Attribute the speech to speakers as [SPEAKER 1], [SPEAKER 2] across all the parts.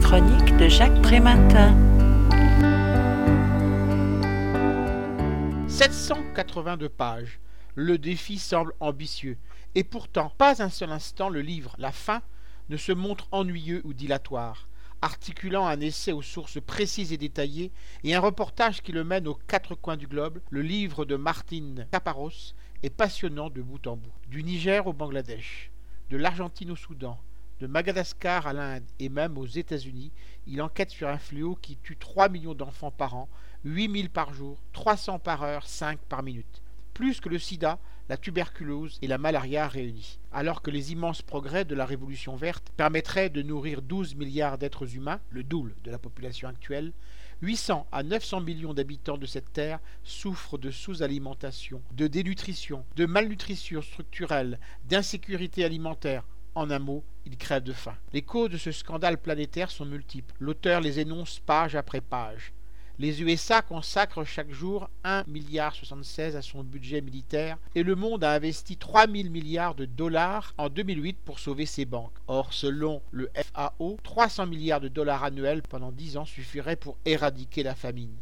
[SPEAKER 1] chronique de Jacques Prématin.
[SPEAKER 2] 782 pages. Le défi semble ambitieux. Et pourtant, pas un seul instant le livre La fin ne se montre ennuyeux ou dilatoire, articulant un essai aux sources précises et détaillées et un reportage qui le mène aux quatre coins du globe, le livre de Martine Caparros est passionnant de bout en bout. Du Niger au Bangladesh, de l'Argentine au Soudan, de Madagascar à l'Inde et même aux États-Unis, il enquête sur un fléau qui tue 3 millions d'enfants par an, 8000 par jour, 300 par heure, 5 par minute. Plus que le sida, la tuberculose et la malaria réunis. Alors que les immenses progrès de la révolution verte permettraient de nourrir 12 milliards d'êtres humains, le double de la population actuelle, 800 à 900 millions d'habitants de cette terre souffrent de sous-alimentation, de dénutrition, de malnutrition structurelle, d'insécurité alimentaire, en un mot, ils crèvent de faim. Les causes de ce scandale planétaire sont multiples. L'auteur les énonce page après page. Les USA consacrent chaque jour 1,76 milliard à son budget militaire et le monde a investi 3 000 milliards de dollars en 2008 pour sauver ses banques. Or, selon le FAO, 300 milliards de dollars annuels pendant 10 ans suffiraient pour éradiquer la famine.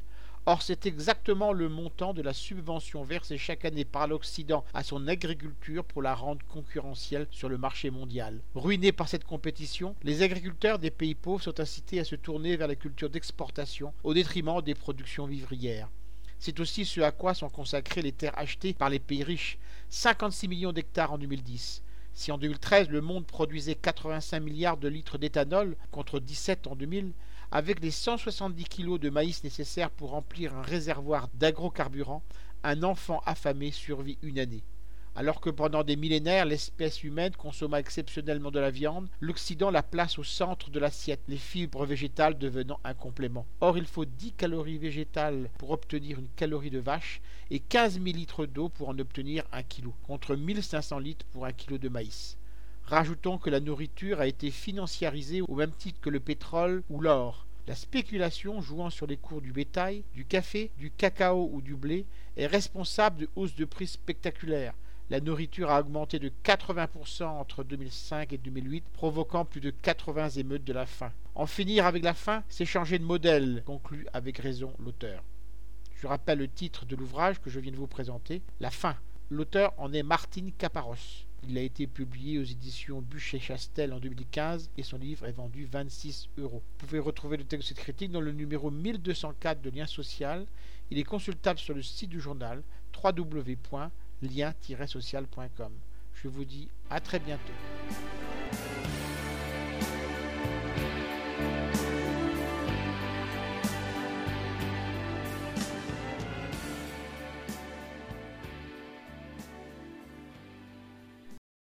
[SPEAKER 2] Or, c'est exactement le montant de la subvention versée chaque année par l'Occident à son agriculture pour la rendre concurrentielle sur le marché mondial. Ruinés par cette compétition, les agriculteurs des pays pauvres sont incités à se tourner vers la culture d'exportation au détriment des productions vivrières. C'est aussi ce à quoi sont consacrées les terres achetées par les pays riches, 56 millions d'hectares en 2010. Si en 2013 le monde produisait 85 milliards de litres d'éthanol contre 17 en 2000, avec les 170 kilos de maïs nécessaires pour remplir un réservoir d'agrocarburants, un enfant affamé survit une année. Alors que pendant des millénaires l'espèce humaine consomma exceptionnellement de la viande, l'Occident la place au centre de l'assiette, les fibres végétales devenant un complément. Or il faut 10 calories végétales pour obtenir une calorie de vache et 15 000 litres d'eau pour en obtenir un kilo, contre 1500 litres pour un kilo de maïs. Rajoutons que la nourriture a été financiarisée au même titre que le pétrole ou l'or. La spéculation jouant sur les cours du bétail, du café, du cacao ou du blé est responsable de hausses de prix spectaculaires. La nourriture a augmenté de 80% entre 2005 et 2008, provoquant plus de 80 émeutes de la faim. En finir avec la faim, c'est changer de modèle, conclut avec raison l'auteur. Je rappelle le titre de l'ouvrage que je viens de vous présenter, La faim. L'auteur en est Martine Caparros. Il a été publié aux éditions Bûcher-Chastel en 2015 et son livre est vendu 26 euros. Vous pouvez retrouver le texte de cette critique dans le numéro 1204 de Lien Social. Il est consultable sur le site du journal www.lien-social.com. Je vous dis à très bientôt.